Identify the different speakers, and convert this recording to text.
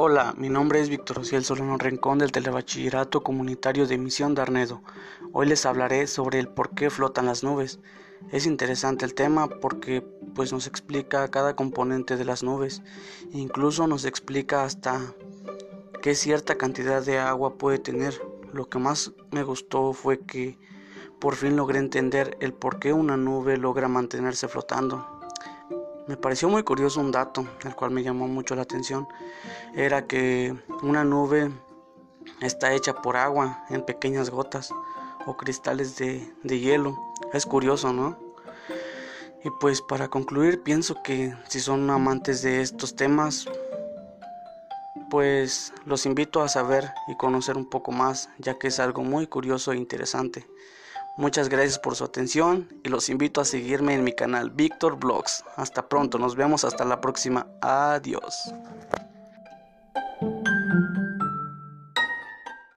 Speaker 1: Hola, mi nombre es Víctor Ociel Solano Rincón del Telebachillerato Comunitario de Misión de Arnedo. Hoy les hablaré sobre el por qué flotan las nubes. Es interesante el tema porque pues nos explica cada componente de las nubes, incluso nos explica hasta qué cierta cantidad de agua puede tener. Lo que más me gustó fue que por fin logré entender el por qué una nube logra mantenerse flotando. Me pareció muy curioso un dato, el cual me llamó mucho la atención. Era que una nube está hecha por agua en pequeñas gotas o cristales de, hielo. Es curioso, ¿no? Y pues para concluir, pienso que si son amantes de estos temas, pues los invito a saber y conocer un poco más, ya que es algo muy curioso e interesante. Muchas gracias por su atención y los invito a seguirme en mi canal Víctor Vlogs. Hasta pronto, nos vemos hasta la próxima. Adiós.